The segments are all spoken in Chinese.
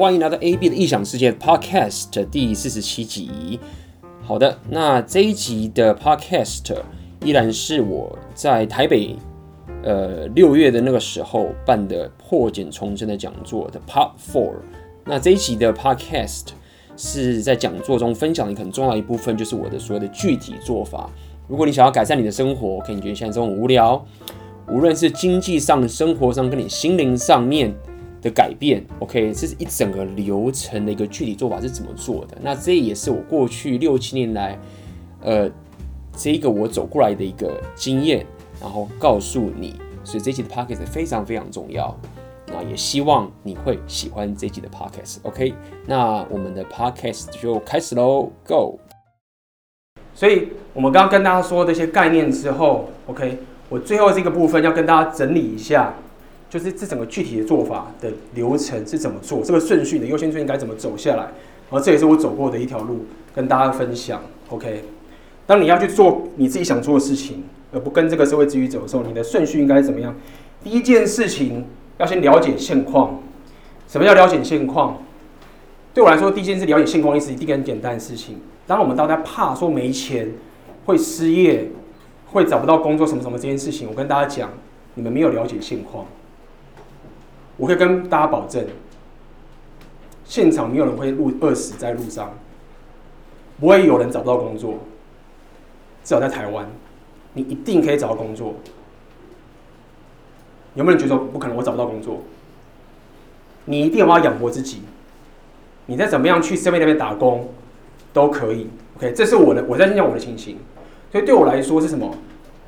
欢迎来到 AB 的异想世界 Podcast 第四十七集。好的，那这一集的 Podcast 依然是我在台北呃六月的那个时候办的破茧重生的讲座的 Part Four。那这一集的 Podcast 是在讲座中分享的很重要一部分，就是我的所谓的具体做法。如果你想要改善你的生活，可以觉得现在这种无聊，无论是经济上、生活上，跟你心灵上面的改变，OK，这是一整个流程的一个具体做法是怎么做的？那这也是我过去六七年来，呃，这一个我走过来的一个经验，然后告诉你，所以这期的 Podcast 非常非常重要。那也希望你会喜欢这期的 Podcast，OK？那我们的 Podcast 就开始喽，Go！所以我们刚刚跟大家说这些概念之后，OK，我最后这个部分要跟大家整理一下，就是这整个具体的做法的流程是怎么做，这个顺序的优先顺序该怎么走下来，然后这也是我走过的一条路，跟大家分享，OK。当你要去做你自己想做的事情，而不跟这个社会秩序走的时候，你的顺序应该怎么样？第一件事情要先了解现况。什么叫了解现况？对我来说，第一件事了解现况意思，一个很简单的事情。当我们大家怕说没钱、会失业、会找不到工作什么什么这件事情，我跟大家讲，你们没有了解现况。我可以跟大家保证，现场没有人会路饿死在路上，不会有人找不到工作。至少在台湾，你一定可以找到工作。有没有人觉得不可能？我找不到工作，你一定要养活自己。你再怎么样去身边那边打工。都可以，OK，这是我的，我在讲我的情形，所以对我来说是什么？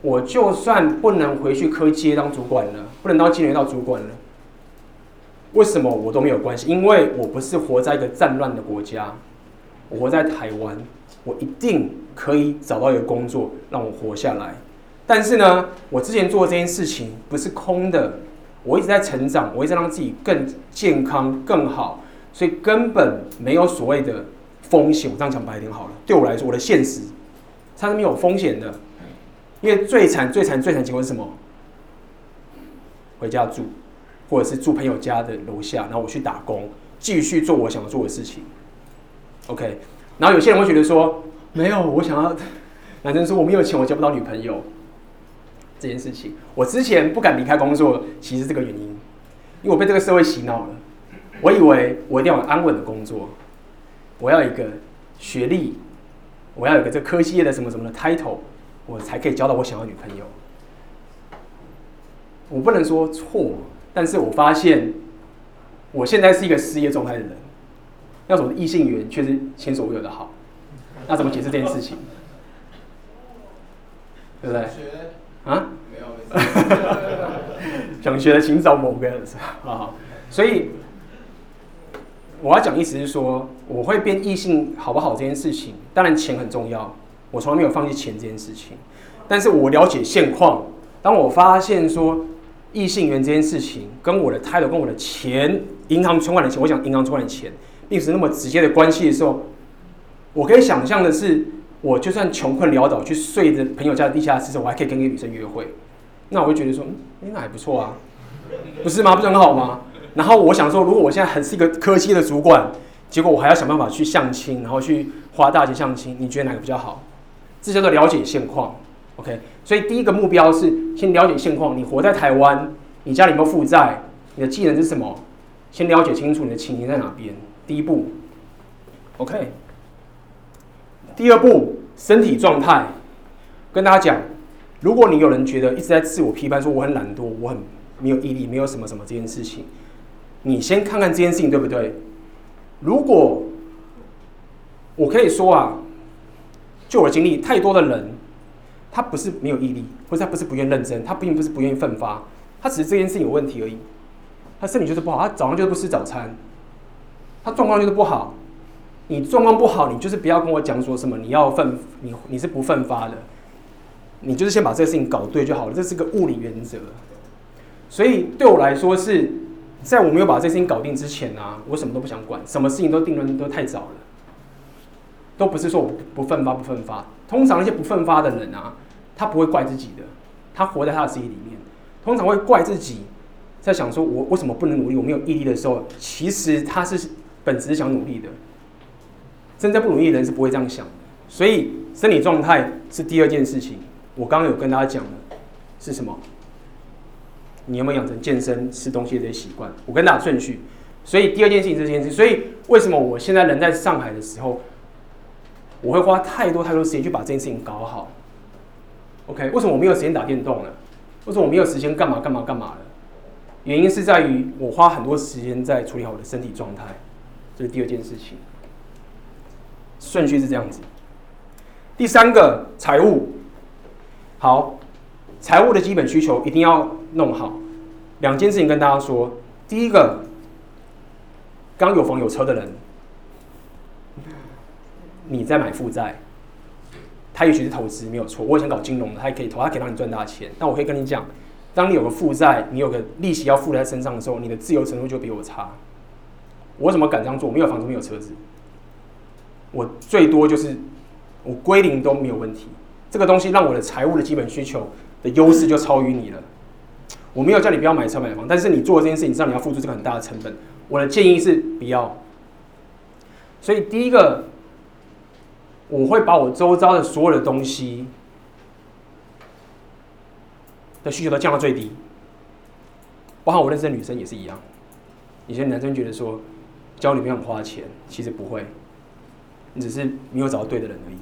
我就算不能回去科技当主管了，不能当经理当主管了，为什么我都没有关系？因为我不是活在一个战乱的国家，我活在台湾，我一定可以找到一个工作让我活下来。但是呢，我之前做这件事情不是空的，我一直在成长，我一直在让自己更健康、更好，所以根本没有所谓的。风险，我这样讲白一点好了。对我来说，我的现实它是没有风险的，因为最惨、最惨、最惨结果是什么？回家住，或者是住朋友家的楼下，然后我去打工，继续做我想做的事情。OK，然后有些人会觉得说，没有，我想要 男生说我没有钱，我交不到女朋友这件事情。我之前不敢离开工作，其实这个原因，因为我被这个社会洗脑了。我以为我一定要有安稳的工作。我要一个学历，我要有个这科技业的什么什么的 title，我才可以交到我想要女朋友。我不能说错，但是我发现我现在是一个失业状态的人，要什么异性缘却是前所未有的好，那怎么解释这件事情？对不对？啊？没有，想学的请找某个人啊，所以。我要讲意思是说，我会变异性好不好这件事情，当然钱很重要，我从来没有放弃钱这件事情。但是我了解现况，当我发现说异性缘这件事情跟我的态度、跟我的钱、银行存款的钱，我讲银行存款的钱，并不是那么直接的关系的时候，我可以想象的是，我就算穷困潦倒去睡着朋友家的地下室，我还可以跟一个女生约会，那我会觉得说，嗯，那还不错啊，不是吗？不是很好吗？然后我想说，如果我现在还是一个科技的主管，结果我还要想办法去相亲，然后去花大钱相亲，你觉得哪个比较好？这叫做了解现况，OK？所以第一个目标是先了解现况。你活在台湾，你家里有没有负债？你的技能是什么？先了解清楚你的情形在哪边。第一步，OK？第二步，身体状态。跟大家讲，如果你有人觉得一直在自我批判，说我很懒惰，我很没有毅力，没有什么什么这件事情。你先看看这件事情对不对？如果我可以说啊，就我经历，太多的人，他不是没有毅力，或者他不是不愿认真，他并不是不愿意奋发，他只是这件事情有问题而已。他身体就是不好，他早上就是不吃早餐，他状况就是不好。你状况不好，你就是不要跟我讲说什么你要奋，你你是不奋发的，你就是先把这个事情搞对就好了，这是个物理原则。所以对我来说是。在我没有把这事情搞定之前啊，我什么都不想管，什么事情都定论都太早了，都不是说我不奋发不奋发。通常那些不奋发的人啊，他不会怪自己的，他活在他的世界里面，通常会怪自己在想说我为什么不能努力，我没有毅力的时候，其实他是本质想努力的。真正不努力的人是不会这样想的。所以生理状态是第二件事情。我刚刚有跟大家讲的是什么？你有没有养成健身、吃东西的习惯？我跟大家顺序。所以第二件事情是这件事。所以为什么我现在人在上海的时候，我会花太多太多时间去把这件事情搞好？OK？为什么我没有时间打电动了？为什么我没有时间干嘛干嘛干嘛了？原因是在于我花很多时间在处理好我的身体状态。这是第二件事情。顺序是这样子。第三个，财务。好，财务的基本需求一定要弄好。两件事情跟大家说，第一个，刚有房有车的人，你在买负债，他也许是投资没有错。我以前搞金融的，他也可以投，他可以让你赚大钱。但我可以跟你讲，当你有个负债，你有个利息要付在身上的时候，你的自由程度就比我差。我怎么敢这样做？我没有房子，没有车子，我最多就是我归零都没有问题。这个东西让我的财务的基本需求的优势就超于你了。我没有叫你不要买车买房，但是你做这件事情，你知道你要付出这个很大的成本。我的建议是不要。所以第一个，我会把我周遭的所有的东西的需求都降到最低，包括我认识的女生也是一样。以前男生觉得说交女朋友很花钱，其实不会，你只是没有找到对的人而已。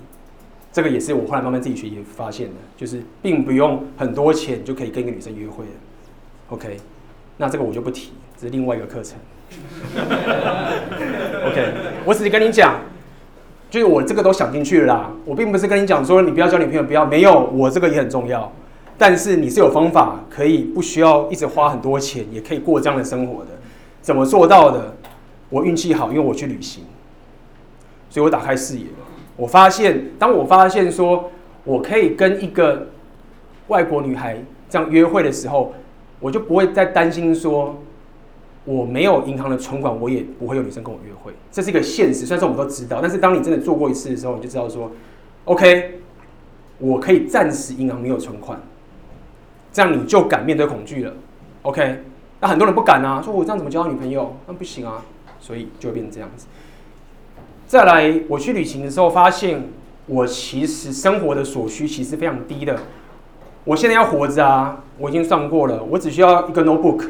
这个也是我后来慢慢自己学习发现的，就是并不用很多钱就可以跟一个女生约会的。OK，那这个我就不提，这是另外一个课程。OK，我只是跟你讲，就是我这个都想进去了啦。我并不是跟你讲说你不要交女朋友，不要没有，我这个也很重要。但是你是有方法可以不需要一直花很多钱，也可以过这样的生活的。怎么做到的？我运气好，因为我去旅行，所以我打开视野。我发现，当我发现说我可以跟一个外国女孩这样约会的时候，我就不会再担心说我没有银行的存款，我也不会有女生跟我约会。这是一个现实，虽然说我们都知道，但是当你真的做过一次的时候，你就知道说，OK，我可以暂时银行没有存款，这样你就敢面对恐惧了。OK，那很多人不敢啊，说我这样怎么交女朋友？那不行啊，所以就会变成这样子。再来，我去旅行的时候发现，我其实生活的所需其实非常低的。我现在要活着啊，我已经算过了，我只需要一个 notebook，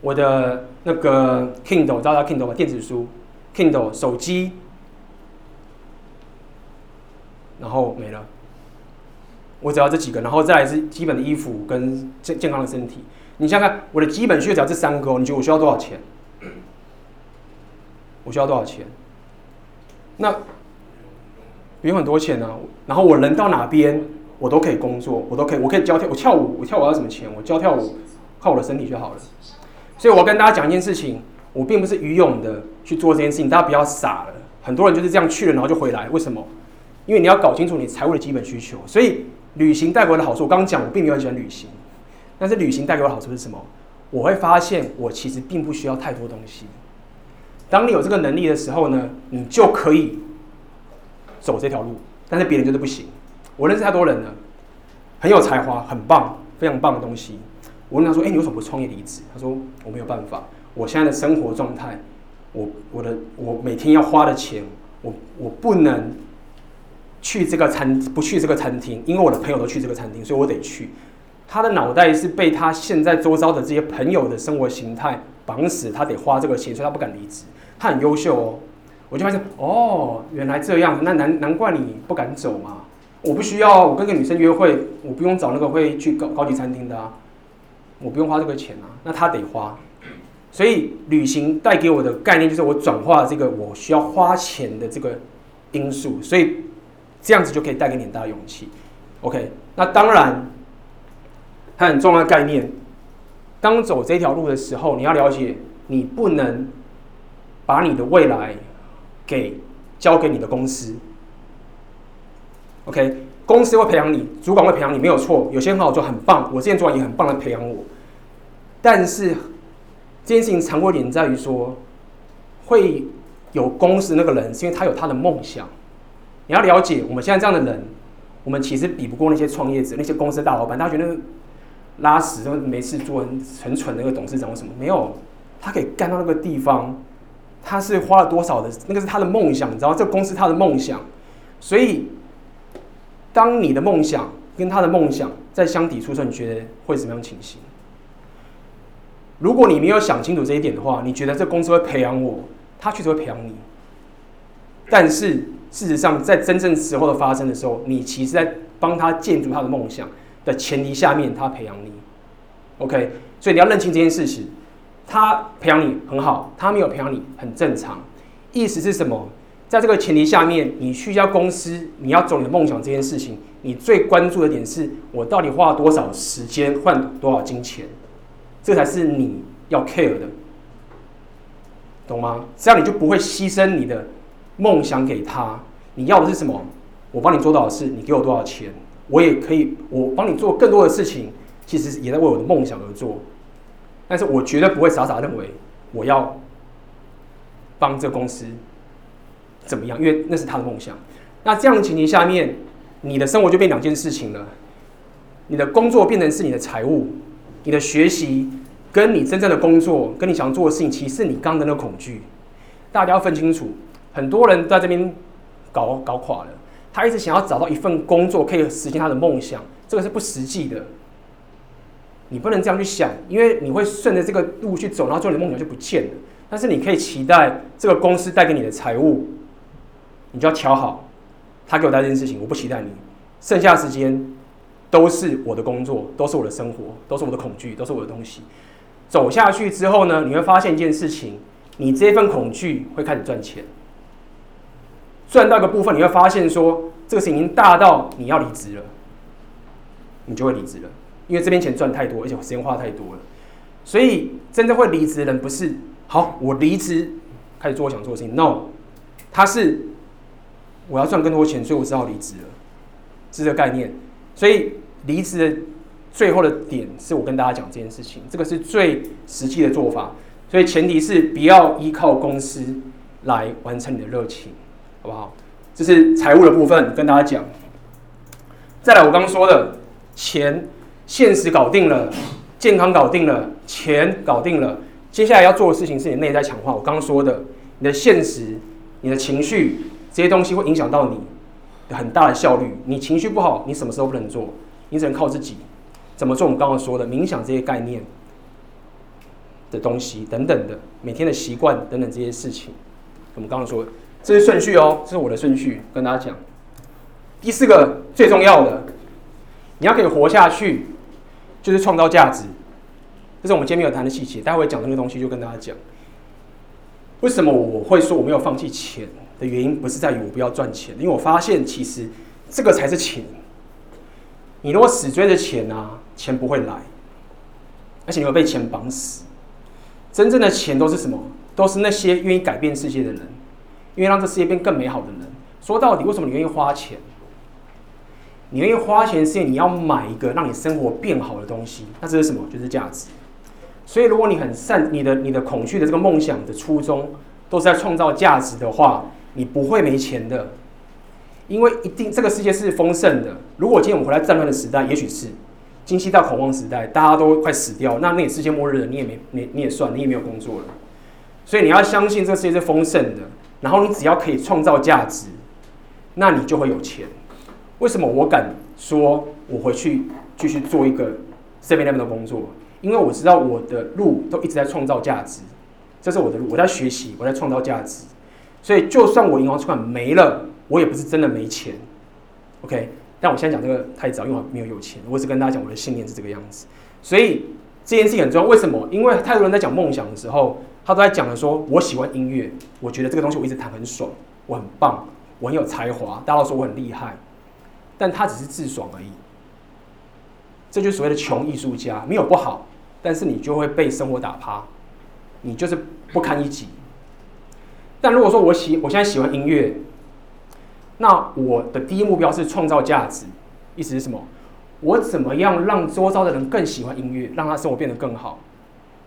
我的那个 Kindle，大家 Kindle 吧，电子书，Kindle 手机，然后没了。我只要这几个，然后再来是基本的衣服跟健健康的身体。你想想看，我的基本需求只要这三个，你觉得我需要多少钱？我需要多少钱？那不用很多钱呢、然后我人到哪边，我都可以工作，我都可以，我可以教跳，我跳舞，我跳舞要什么钱？我教跳舞，靠我的身体就好了。所以我跟大家讲一件事情，我并不是愚勇的去做这件事情，大家不要傻了。很多人就是这样去了，然后就回来，为什么？因为你要搞清楚你财务的基本需求。所以旅行带给我的好处，我刚刚讲我并没有很喜欢旅行，但是旅行带给我的好处是什么？我会发现我其实并不需要太多东西。当你有这个能力的时候呢，你就可以走这条路，但是别人就是不行。我认识太多人了，很有才华，很棒，非常棒的东西。我问他说：“哎，你为什么不创业离职？”他说：“我没有办法，我现在的生活状态，我我的我每天要花的钱，我我不能去这个餐，不去这个餐厅，因为我的朋友都去这个餐厅，所以我得去。”他的脑袋是被他现在周遭的这些朋友的生活形态绑死，他得花这个钱，所以他不敢离职。他很优秀哦，我就发现哦，原来这样，那难难怪你不敢走嘛。我不需要，我跟个女生约会，我不用找那个会去高高级餐厅的啊，我不用花这个钱啊，那他得花。所以旅行带给我的概念就是我转化这个我需要花钱的这个因素，所以这样子就可以带给你很大的勇气。OK，那当然，它很重要的概念，当走这条路的时候，你要了解，你不能。把你的未来给交给你的公司，OK？公司会培养你，主管会培养你，没有错。有些很好做，很棒。我之前主管也很棒的培养我。但是这件事情残酷点在于说，会有公司那个人，是因为他有他的梦想。你要了解，我们现在这样的人，我们其实比不过那些创业者、那些公司大老板。他觉得拉屎都没事做，很蠢的那个董事长，为什么没有？他可以干到那个地方，他是花了多少的？那个是他的梦想，你知道？这个公司他的梦想，所以当你的梦想跟他的梦想在相抵触的时候，你觉得会怎么样情形？如果你没有想清楚这一点的话，你觉得这公司会培养我，他确实会培养你。但是事实上，在真正时候的发生的时候，你其实在帮他建筑他的梦想的前提下面，他培养你。OK，所以你要认清这件事情，他培养你很好，他没有培养你很正常。意思是什么？在这个前提下面，你去一家公司，你要走你的梦想这件事情，你最关注的点是我到底花了多少时间换多少金钱。这才是你要 care 的，懂吗？这样你就不会牺牲你的梦想给他。你要的是什么？我帮你做多少事，你给我多少钱，我也可以，我帮你做更多的事情，其实也在为我的梦想而做。但是我绝对不会傻傻认为我要帮这个公司怎么样，因为那是他的梦想。那这样的情形下面，你的生活就变两件事情了，你的工作变成是你的财务。你的学习跟你真正的工作，跟你想做的事情，其实是你刚刚的那个恐惧。大家要分清楚，很多人在这边搞搞垮了。他一直想要找到一份工作，可以实现他的梦想，这个是不实际的。你不能这样去想，因为你会顺着这个路去走，然后最后你的梦想就不见了。但是你可以期待这个公司带给你的财务，你就要调好。他给我带这件事情，我不期待你。剩下的时间。都是我的工作，都是我的生活，都是我的恐惧，都是我的东西。走下去之后呢，你会发现一件事情：你这份恐惧会开始赚钱，赚到一个部分，你会发现说这个事情已经大到你要离职了，你就会离职了，因为这边钱赚太多，而且我时间花太多了。所以真正会离职的人不是好，我离职开始做我想做的事情，no，他是我要赚更多钱，所以我只好离职了，是这个概念。所以离职的最后的点是我跟大家讲这件事情，这个是最实际的做法。所以前提是不要依靠公司来完成你的热情，好不好？这是财务的部分跟大家讲。再来，我刚刚说的钱、现实搞定了，健康搞定了，钱搞定了，接下来要做的事情是你内在强化。我刚刚说的，你的现实、你的情绪这些东西会影响到你。很大的效率，你情绪不好，你什么时候不能做？你只能靠自己。怎么做？我们刚刚说的冥想这些概念的东西等等的，每天的习惯等等这些事情，我们刚刚说，这是顺序哦，这是我的顺序，跟大家讲。第四个最重要的，你要可以活下去，就是创造价值。这是我们今天没有谈的细节，待会讲这个东西就跟大家讲。为什么我会说我没有放弃钱？的原因不是在于我不要赚钱，因为我发现其实这个才是钱。你如果死追着钱啊，钱不会来，而且你会被钱绑死。真正的钱都是什么？都是那些愿意改变世界的人，愿意让这世界变更美好的人。说到底，为什么你愿意花钱？你愿意花钱是因为你要买一个让你生活变好的东西。那这是什么？就是价值。所以，如果你很善你的你的恐惧的这个梦想的初衷都是在创造价值的话，你不会没钱的，因为一定这个世界是丰盛的。如果今天我们回来战乱的时代，也许是经济大恐慌时代，大家都快死掉，那那也世界末日了，你也没你你也算，你也没有工作了。所以你要相信这个世界是丰盛的，然后你只要可以创造价值，那你就会有钱。为什么我敢说我回去继续做一个7-11的工作？因为我知道我的路都一直在创造价值，这是我的路，我在学习，我在创造价值。所以，就算我银行存款没了，我也不是真的没钱，OK？但我现在讲这个太早，因为我没有有钱。我只跟大家讲我的信念是这个样子。所以这件事情很重要。为什么？因为太多人在讲梦想的时候，他都在讲的说，我喜欢音乐，我觉得这个东西我一直弹很爽，我很棒，我很有才华，大家都说我很厉害，但他只是自爽而已。这就是所谓的穷艺术家，没有不好，但是你就会被生活打趴，你就是不堪一击。但如果说我喜我现在喜欢音乐，那我的第一目标是创造价值，意思是什么？我怎么样让周遭的人更喜欢音乐，让他生活变得更好？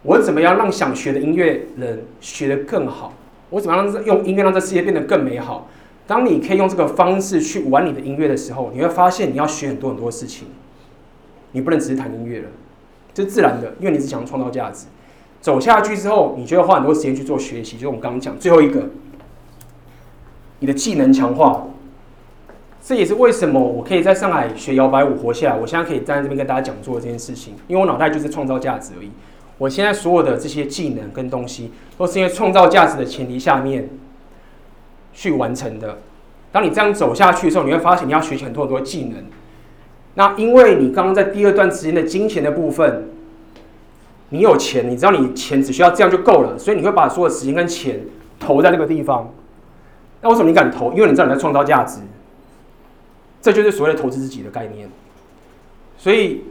我怎么样让想学的音乐人学得更好？我怎么样让用音乐让这世界变得更美好？当你可以用这个方式去玩你的音乐的时候，你会发现你要学很多很多事情，你不能只是弹音乐了，这是自然的，因为你是想创造价值。走下去之后，你就要花很多时间去做学习，就是我们刚刚讲最后一个，你的技能强化。这也是为什么我可以在上海学摇摆舞活下来，我现在可以站在这边跟大家讲座这件事情，因为我脑袋就是创造价值而已。我现在所有的这些技能跟东西，都是因为创造价值的前提下面去完成的。当你这样走下去的时候，你会发现你要学习很多很多技能。那因为你刚刚在第二段时间的金钱的部分，你有钱，你知道你钱只需要这样就够了，所以你会把所有时间跟钱投在这个地方。那为什么你敢投？因为你知道你在创造价值。这就是所谓的投资自己的概念，所以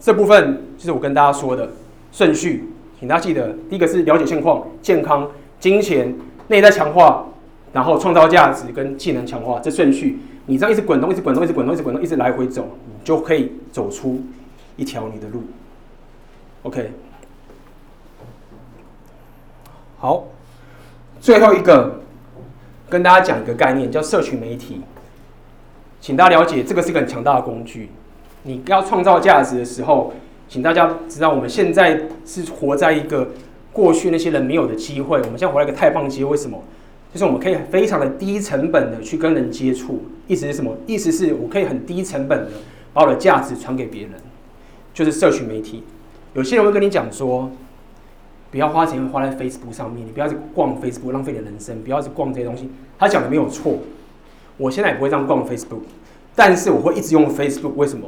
这部分就是我跟大家说的顺序，请大家记得，第一个是了解现况、健康、金钱、内在强化，然后创造价值跟技能强化，这顺序，你这样一直滚动、一直滚动、一直滚动、一直滚动、一直来回走，你就可以走出一条你的路。OK，好，最后一个跟大家讲一个概念，叫社群媒体。请大家了解，这个是一个很强大的工具。你要创造价值的时候，请大家知道，我们现在是活在一个过去那些人没有的机会。我们现在活在一个太棒机会，为什么？就是我们可以非常的低成本的去跟人接触。意思是什么？意思是我可以很低成本的把我的价值传给别人，就是社群媒体。有些人会跟你讲说，不要花钱花在 Facebook 上面，你不要去逛 Facebook，浪费你的人生，不要去逛这些东西。他讲的没有错。我现在也不会这样逛 Facebook，但是我会一直用 Facebook。为什么？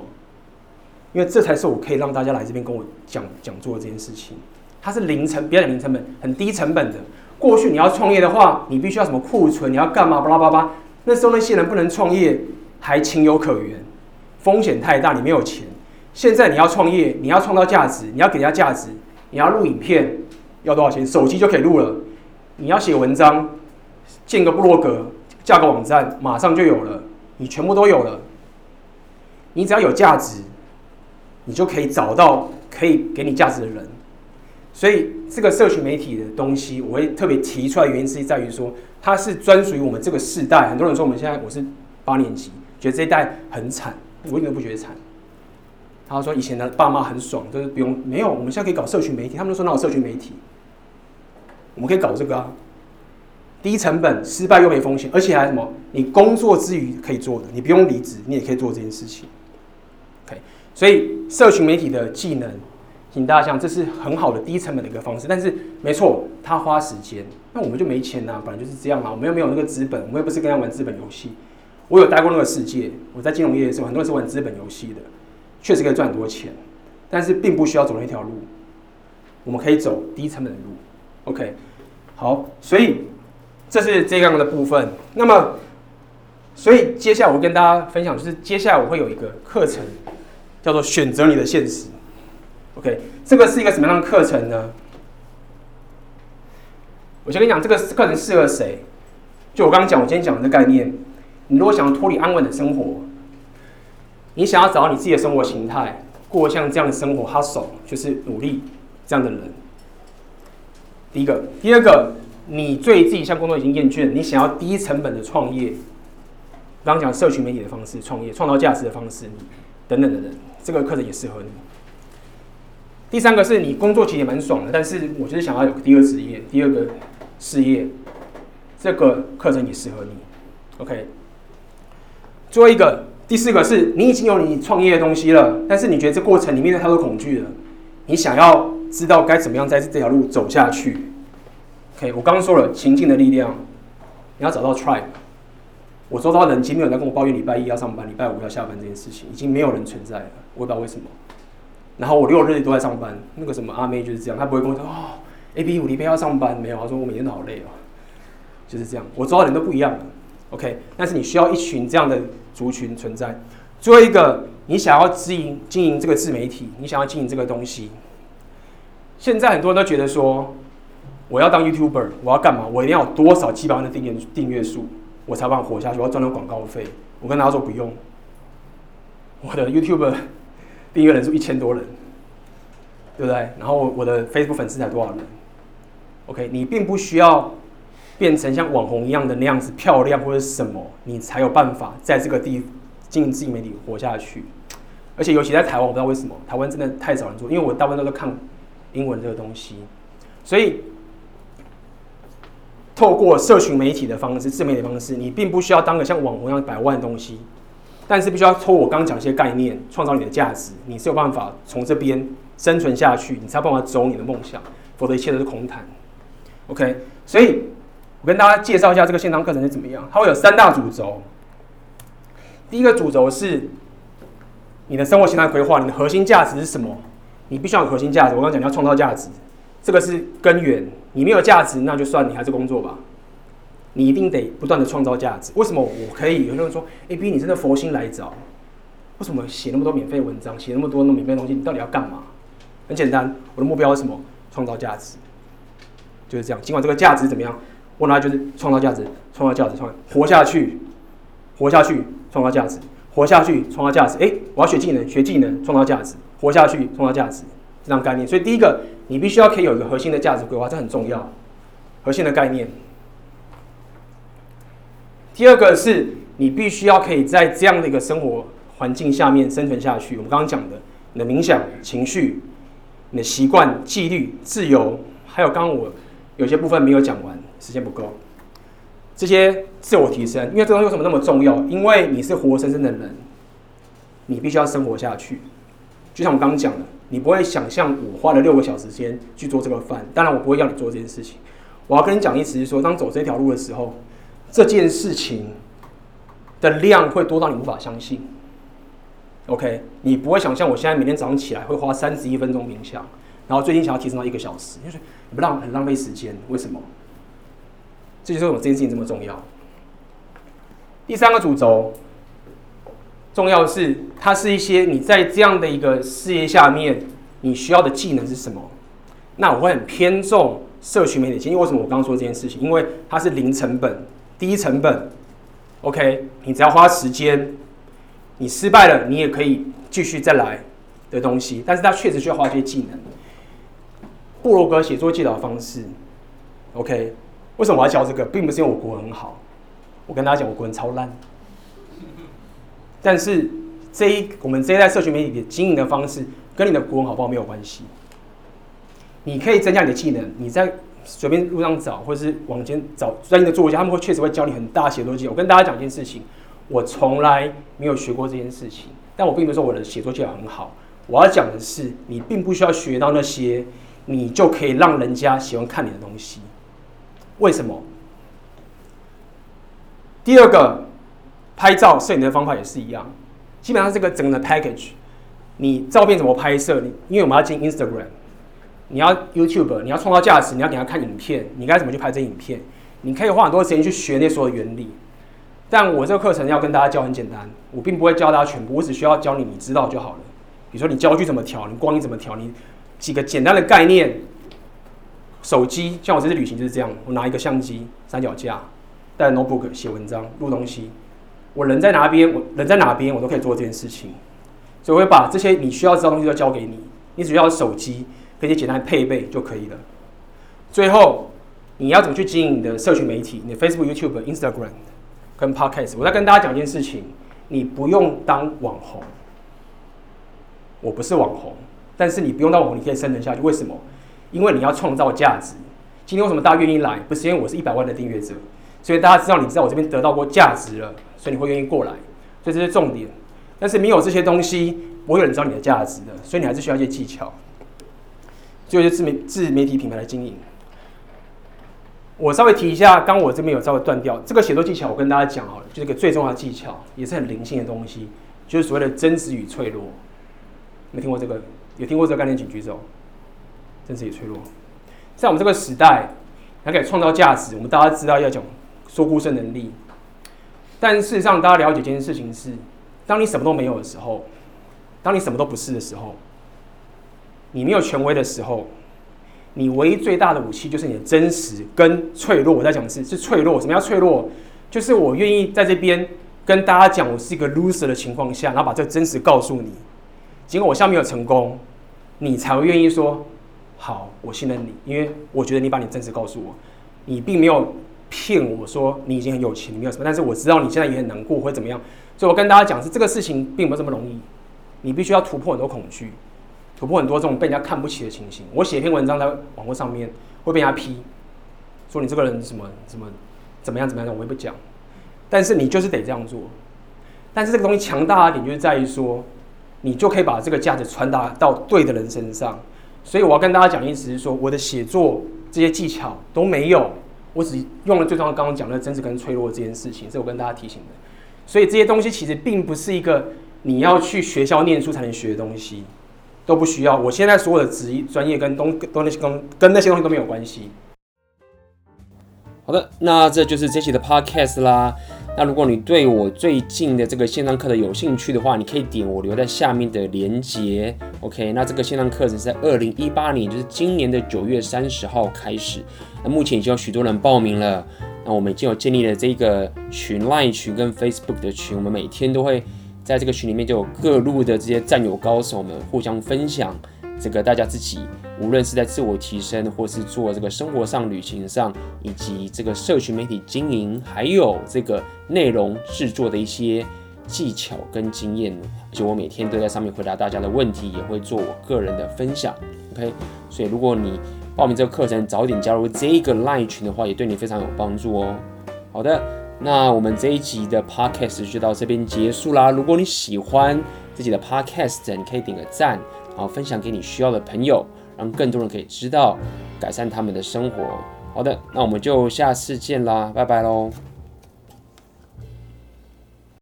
因为这才是我可以让大家来这边跟我讲讲座的这件事情。它是零成，别讲零成本，很低成本的。过去你要创业的话，你必须要什么库存，你要干嘛？巴拉巴拉。那时候那些人不能创业，还情有可原，风险太大，你没有钱。现在你要创业，你要创造价值，你要给人家价值，你要录影片，要多少钱？手机就可以录了。你要写文章，建个部落格。架个网站马上就有了，你全部都有了。你只要有价值，你就可以找到可以给你价值的人。所以这个社群媒体的东西，我会特别提出来，原因是在于说，它是专属于我们这个世代。很多人说我们现在我是八年级，觉得这一代很惨，我一点都不觉得惨。他说以前的爸妈很爽，就是不用没有，我们现在可以搞社群媒体。他们都说那有社群媒体？我们可以搞这个啊。低成本、失败又没风险，而且还什么？你工作之余可以做的，你不用离职，你也可以做这件事情。OK，所以社群媒体的技能，请大家想，这是很好的低成本的一个方式。但是没错，它花时间，那我们就没钱呐、本来就是这样啊。我们又没有那个资本，我们又不是跟他玩资本游戏。我有待过那个世界，我在金融业的时候，很多人是玩资本游戏的，确实可以赚很多钱，但是并不需要走那条路。我们可以走低成本的路。OK，好，所以。这是这样的部分。那么，所以接下来我跟大家分享，就是接下来我会有一个课程，叫做“选择你的现实”。OK，这个是一个什么样的课程呢？我先跟你讲，这个课程适合谁？就我刚刚讲，我今天讲的概念，你如果想要脱离安稳的生活，你想要找到你自己的生活形态，过像这样的生活，hustle 就是努力这样的人。第一个，第二个。你对自己项工作已经厌倦，你想要低成本的创业，刚刚讲社群媒体的方式创业，创造价值的方式，等等等等，这个课程也适合你。第三个是你工作其实也蛮爽的，但是我就是想要有第二职业，第二个事业，这个课程也适合你。OK，最后一个，第四个是你已经有你创业的东西了，但是你觉得这过程里面有太多恐惧了，你想要知道该怎么样在这条路走下去。OK，我刚刚说了情境的力量，你要找到 tribe。我周遭的人已经没有在跟我抱怨礼拜一要上班，礼拜五要下班这件事情，已经没有人存在了。我也不知道为什么。然后我六日都在上班，那个什么阿妹就是这样，她不会跟我说哦，AB 五礼拜要上班没有？她说我每天都好累哦，就是这样。我周遭的人都不一样了。OK，但是你需要一群这样的族群存在。最后一个，你想要经营经营这个自媒体，你想要经营这个东西，现在很多人都觉得说。我要当 YouTuber，我要干嘛？我一定要有多少几百万的订阅订阅数，我才办法活下去。我要赚到广告费。我跟大家说不用，我的 YouTuber 订阅人数一千多人，对不对？然后我的 Facebook 粉丝才多少人？OK，你并不需要变成像网红一样的那样子漂亮或者什么，你才有办法在这个地经营自媒体活下去。而且尤其在台湾，我不知道为什么台湾真的太少人做，因为我大部分都是看英文这个东西，所以透过社群媒体的方式、自媒体的方式，你并不需要当个像网红一样百万东西，但是必须要抽我刚刚讲一些概念，创造你的价值，你是有办法从这边生存下去，你才有办法走你的梦想，否则一切都是空谈。OK，所以我跟大家介绍一下这个线上课程是怎么样，它会有三大主轴，第一个主轴是。你的生活形态规划，你的核心价值是什么？你必须要有核心价值。我刚讲你要创造价值，这个是根源。你没有价值，那就算你还是工作吧。你一定得不断的创造价值。为什么我可以？有些人说：“哎，B，你真的佛心来着？为什么写那么多免费文章，写那么多那种免费东西？你到底要干嘛？”很简单，我的目标是什么？创造价值，就是这样。尽管这个价值怎么样，我拿就是创造价值，创造价值，创活下去，活下去，创造价值。活下去，创造价值。哎，我要学技能，学技能，创造价值。活下去，创造价值，这样概念。所以第一个，你必须要可以有一个核心的价值规划，这很重要，核心的概念。第二个是你必须要可以在这样的一个生活环境下面生存下去。我们刚刚讲的，你的冥想、情绪、你的习惯、纪律、自由，还有刚刚我有些部分没有讲完，时间不够。这些自我提升，因为这东西为什么那么重要？因为你是活生生的人，你必须要生活下去。就像我刚刚讲的，你不会想象我花了六个小时间去做这个饭，当然我不会要你做这件事情。我要跟你讲的意思是说，当走这条路的时候，这件事情的量会多到你无法相信。OK，你不会想象我现在每天早上起来会花三十一分钟冥想，然后最近想要提升到一个小时，就是不浪很浪费时间，为什么？这就是为什么这件事情这么重要。第三个主轴，重要的是它是一些你在这样的一个事业下面，你需要的技能是什么？那我会很偏重社群媒体，因为为什么我刚刚说这件事情？因为它是零成本、低成本。OK，你只要花时间，你失败了，你也可以继续再来的东西。但是它确实需要花一些技能。部落格写作技巧方式，OK。为什么我要教这个？并不是因为我国文很好，我跟大家讲，我国文超烂。但是这一我们这一代社群媒体的经营的方式，跟你的国文好不好没有关系。你可以增加你的技能，你在随便路上找，或者是往前找专业的作家，他们会确实会教你很大写作技巧。我跟大家讲一件事情，我从来没有学过这件事情，但我并不是说我的写作技巧很好。我要讲的是，你并不需要学到那些，你就可以让人家喜欢看你的东西。为什么？第二个，拍照摄影的方法也是一样，基本上这个整个的 package，你照片怎么拍摄？你因为我们要进 Instagram，你要 YouTube，你要创造价值，你要给他看影片，你该怎么去拍这影片？你可以花很多时间去学那所有的原理。但我这个课程要跟大家教很简单，我并不会教大家全部，我只需要教你，你知道就好了。比如说你焦距怎么调，你光影怎么调，你几个简单的概念。手机像我这次旅行就是这样，我拿一个相机、三脚架，带 notebook 写文章、录东西。我人在哪边，我人在哪边，我都可以做这件事情。所以我会把这些你需要知道的东西都交给你，你只要手机跟一些简单配备就可以了。最后，你要怎么去经营你的社群媒体？你的 Facebook、YouTube、Instagram 跟 Podcast。我再跟大家讲一件事情，你不用当网红。我不是网红，但是你不用当网红，你可以生存下去。为什么？因为你要创造价值。今天为什么大家愿意来？不是因为我是一百万的订阅者，所以大家知道你在我这边得到过价值了，所以你会愿意过来。所以这是重点。但是没有这些东西，不会有人知道你的价值的。所以你还是需要一些技巧。最后就是自媒自媒体品牌的经营。我稍微提一下，刚我这边有稍微断掉这个写作技巧，我跟大家讲好了，就是个最重要的技巧，也是很灵性的东西，就是所谓的真实与脆弱。没听过这个？有听过这个概念，请举手。真实也脆弱，在我们这个时代，还可以创造价值。我们大家知道要讲说故事能力，但事实上，大家了解一件事情是：当你什么都没有的时候，当你什么都不是的时候，你没有权威的时候，你唯一最大的武器就是你的真实跟脆弱。我在讲的是是脆弱。什么叫脆弱？就是我愿意在这边跟大家讲，我是一个 loser 的情况下，然后把这个真实告诉你。尽管我下面有成功，你才会愿意说。好，我信任你，因为我觉得你把你真实告诉我，你并没有骗我说你已经很有钱，你没有什么，但是我知道你现在也很难过，或者怎么样，所以我跟大家讲是这个事情并不这么容易，你必须要突破很多恐惧，突破很多这种被人家看不起的情形。我写一篇文章在网络上面会被人家批，说你这个人什么什么怎么样怎么样，我也不讲。但是你就是得这样做。但是这个东西强大的点就是在于说，你就可以把这个价值传达到对的人身上。所以我要跟大家讲的意思是说，我的写作这些技巧都没有，我只用了最重要刚刚讲的真实跟脆弱这件事情，是我跟大家提醒的。所以这些东西其实并不是一个你要去学校念书才能学的东西，都不需要。我现在所有的职业专业跟东都那些跟跟那些东西都没有关系。好的，那这就是这期的 podcast 啦。那如果你对我最近的这个线上课程有兴趣的话，你可以点我留在下面的链接。OK，那这个线上课程是在二零一八年，就是今年的九月三十号开始。那目前已经有许多人报名了。那我们已经有建立了这个群 Line 群跟 Facebook 的群，我们每天都会在这个群里面就有各路的这些战友高手们互相分享。这个大家自己，无论是在自我提升，或是做这个生活上、旅行上，以及这个社群媒体经营，还有这个内容制作的一些技巧跟经验，而且我每天都在上面回答大家的问题，也会做我个人的分享。OK，所以如果你报名这个课程，早点加入这个 Line 群的话，也对你非常有帮助哦。好的，那我们这一集的 Podcast 就到这边结束啦。如果你喜欢自己的 Podcast，你可以点个赞。好，分享给你需要的朋友，让更多人可以知道，改善他们的生活。好的，那我们就下次见啦，拜拜喽。